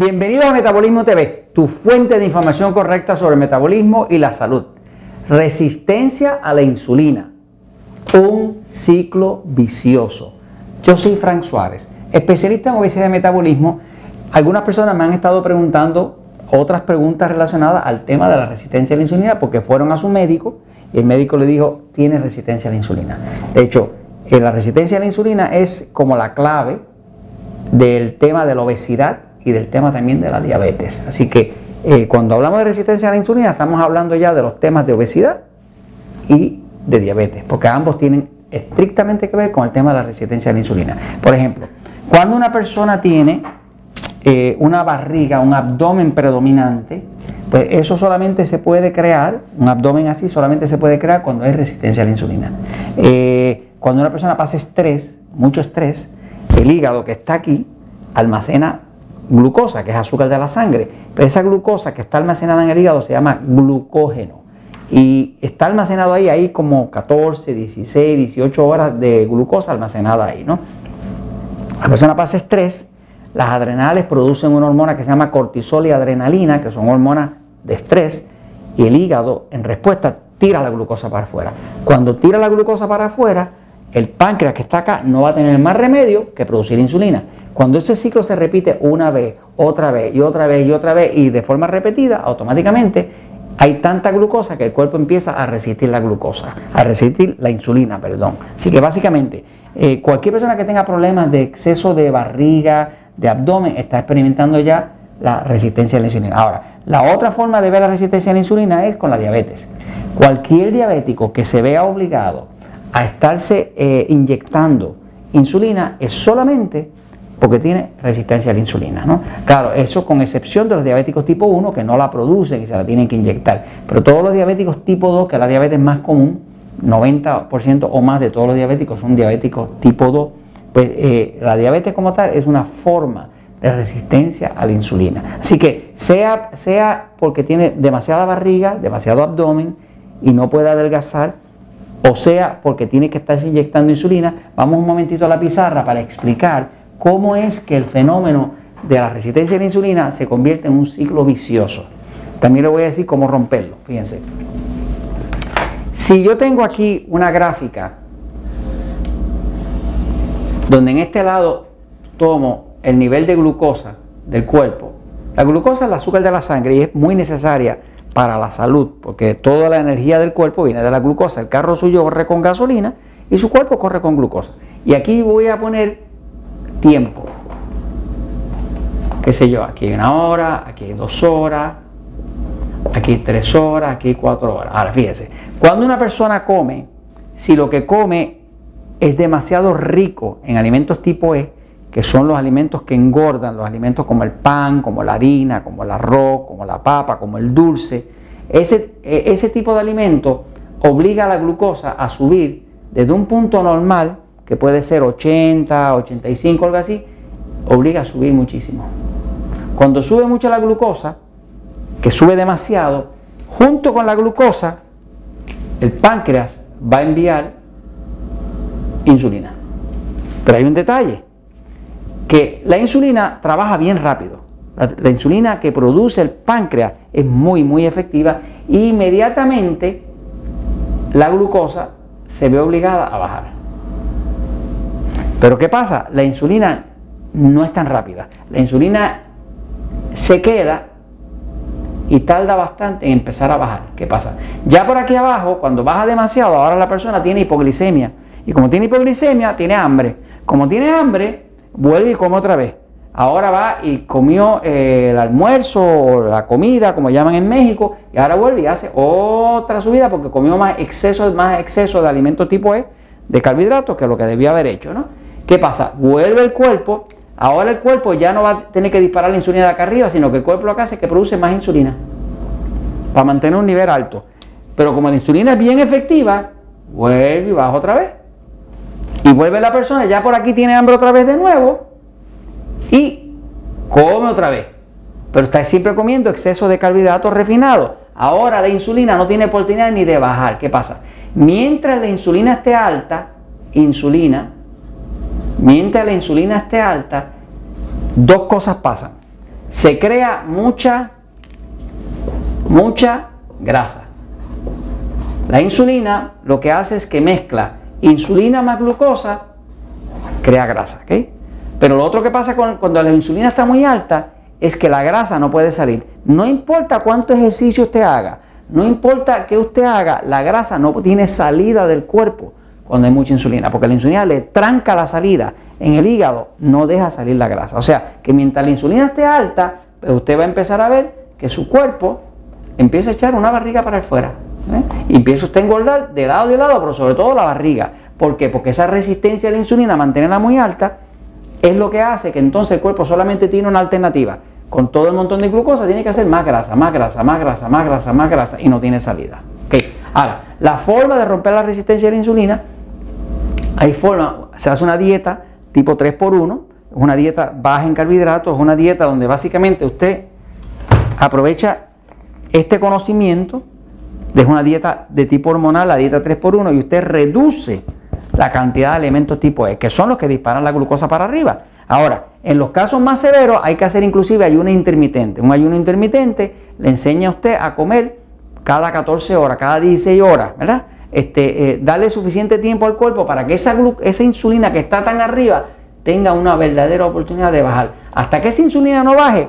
Bienvenido a Metabolismo TV, tu fuente de información correcta sobre el metabolismo y la salud. Resistencia a la insulina. Un ciclo vicioso. Yo soy Frank Suárez, especialista en obesidad y metabolismo. Algunas personas me han estado preguntando otras preguntas relacionadas al tema de la resistencia a la insulina porque fueron a su médico y el médico le dijo, tiene resistencia a la insulina. De hecho, eh, la resistencia a la insulina es como la clave del tema de la obesidad y del tema también de la diabetes. Así que eh, cuando hablamos de resistencia a la insulina estamos hablando ya de los temas de obesidad y de diabetes, porque ambos tienen estrictamente que ver con el tema de la resistencia a la insulina. Por ejemplo, cuando una persona tiene eh, una barriga, un abdomen predominante, pues eso solamente se puede crear, un abdomen así solamente se puede crear cuando hay resistencia a la insulina. Eh, cuando una persona pasa estrés, mucho estrés, el hígado que está aquí almacena glucosa, que es azúcar de la sangre. Pero esa glucosa que está almacenada en el hígado se llama glucógeno. Y está almacenado ahí, ahí como 14, 16, 18 horas de glucosa almacenada ahí, ¿no? La persona pasa estrés, las adrenales producen una hormona que se llama cortisol y adrenalina, que son hormonas de estrés, y el hígado en respuesta tira la glucosa para afuera. Cuando tira la glucosa para afuera, el páncreas que está acá no va a tener más remedio que producir insulina. Cuando ese ciclo se repite una vez, otra vez y otra vez y otra vez y de forma repetida, automáticamente hay tanta glucosa que el cuerpo empieza a resistir la glucosa, a resistir la insulina, perdón. Así que básicamente eh, cualquier persona que tenga problemas de exceso de barriga, de abdomen, está experimentando ya la resistencia a la insulina. Ahora, la otra forma de ver la resistencia a la insulina es con la diabetes. Cualquier diabético que se vea obligado a estarse eh, inyectando insulina es solamente porque tiene resistencia a la insulina. ¿no? Claro, eso con excepción de los diabéticos tipo 1 que no la producen y se la tienen que inyectar. Pero todos los diabéticos tipo 2, que es la diabetes más común, 90% o más de todos los diabéticos son diabéticos tipo 2, pues eh, la diabetes como tal es una forma de resistencia a la insulina. Así que sea, sea porque tiene demasiada barriga, demasiado abdomen y no puede adelgazar, o sea porque tiene que estarse inyectando insulina, vamos un momentito a la pizarra para explicar cómo es que el fenómeno de la resistencia a la insulina se convierte en un ciclo vicioso. También le voy a decir cómo romperlo, fíjense. Si yo tengo aquí una gráfica donde en este lado tomo el nivel de glucosa del cuerpo, la glucosa es el azúcar de la sangre y es muy necesaria para la salud, porque toda la energía del cuerpo viene de la glucosa. El carro suyo corre con gasolina y su cuerpo corre con glucosa. Y aquí voy a poner tiempo. Qué sé yo, aquí hay una hora, aquí hay dos horas, aquí hay tres horas, aquí hay cuatro horas. Ahora fíjese, cuando una persona come, si lo que come es demasiado rico en alimentos tipo E, que son los alimentos que engordan, los alimentos como el pan, como la harina, como el arroz, como la papa, como el dulce, ese, e, ese tipo de alimento obliga a la glucosa a subir desde un punto normal que puede ser 80, 85, algo así, obliga a subir muchísimo. Cuando sube mucho la glucosa, que sube demasiado, junto con la glucosa, el páncreas va a enviar insulina. Pero hay un detalle, que la insulina trabaja bien rápido. La, insulina que produce el páncreas es muy, muy efectiva e inmediatamente la glucosa se ve obligada a bajar. Pero ¿qué pasa? La insulina no es tan rápida. La insulina se queda y tarda bastante en empezar a bajar. ¿Qué pasa? Ya por aquí abajo, cuando baja demasiado, ahora la persona tiene hipoglicemia. Y como tiene hipoglicemia, tiene hambre. Como tiene hambre, vuelve y come otra vez. Ahora va y comió eh, el almuerzo o la comida, como llaman en México, y ahora vuelve y hace otra subida porque comió más exceso, más exceso de alimento tipo E, de carbohidratos, que lo que debió haber hecho, ¿no? ¿Qué pasa? Vuelve el cuerpo, ahora el cuerpo ya no va a tener que disparar la insulina de acá arriba, sino que el cuerpo lo que hace es que produce más insulina para mantener un nivel alto. Pero como la insulina es bien efectiva, vuelve y baja otra vez. Y vuelve la persona, ya por aquí tiene hambre otra vez de nuevo y come otra vez. Pero está siempre comiendo exceso de carbohidratos refinados. Ahora la insulina no tiene oportunidad ni de bajar. ¿Qué pasa? Mientras la insulina esté alta, insulina Mientras la insulina esté alta, dos cosas pasan. se crea mucha, mucha grasa. La insulina lo que hace es que mezcla insulina más glucosa, crea grasa. Pero lo otro que pasa cuando la insulina está muy alta es que la grasa no puede salir. No importa cuánto ejercicio usted haga, no importa que usted haga, la grasa no tiene salida del cuerpo cuando hay mucha insulina, porque la insulina le tranca la salida en el hígado, no deja salir la grasa. O sea, que mientras la insulina esté alta, pues usted va a empezar a ver que su cuerpo empieza a echar una barriga para afuera. ¿eh? Y empieza usted a engordar de lado de lado, pero sobre todo la barriga. ¿Por qué? Porque esa resistencia a la insulina, mantenerla muy alta, es lo que hace que entonces el cuerpo solamente tiene una alternativa con todo el montón de glucosa, tiene que hacer más grasa, más grasa, más grasa, más grasa, más grasa y no tiene salida. Okay. Ahora, la forma de romper la resistencia a la insulina, hay forma, se hace una dieta tipo 3x1, es una dieta baja en carbohidratos, es una dieta donde básicamente usted aprovecha este conocimiento, de una dieta de tipo hormonal, la dieta 3x1, y usted reduce la cantidad de elementos tipo E, que son los que disparan la glucosa para arriba. Ahora, en los casos más severos hay que hacer inclusive ayuno intermitente. Un ayuno intermitente le enseña a usted a comer cada 14 horas, cada 16 horas, ¿verdad? Este, eh, darle suficiente tiempo al cuerpo para que esa, insulina que está tan arriba tenga una verdadera oportunidad de bajar. Hasta que esa insulina no baje,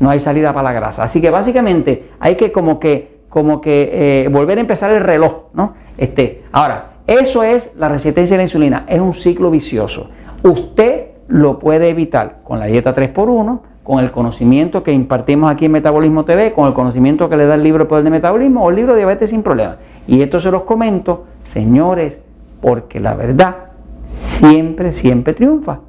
no hay salida para la grasa. Así que básicamente hay que como que, como que eh, volver a empezar el reloj, ¿no? Este, ahora, eso es la resistencia a la insulina, es un ciclo vicioso. Usted lo puede evitar con la dieta 3x1, con el conocimiento que impartimos aquí en Metabolismo TV, con el conocimiento que le da el libro El Poder de Metabolismo o el libro Diabetes sin Problemas. Y esto se los comento, señores, porque la verdad siempre, siempre triunfa.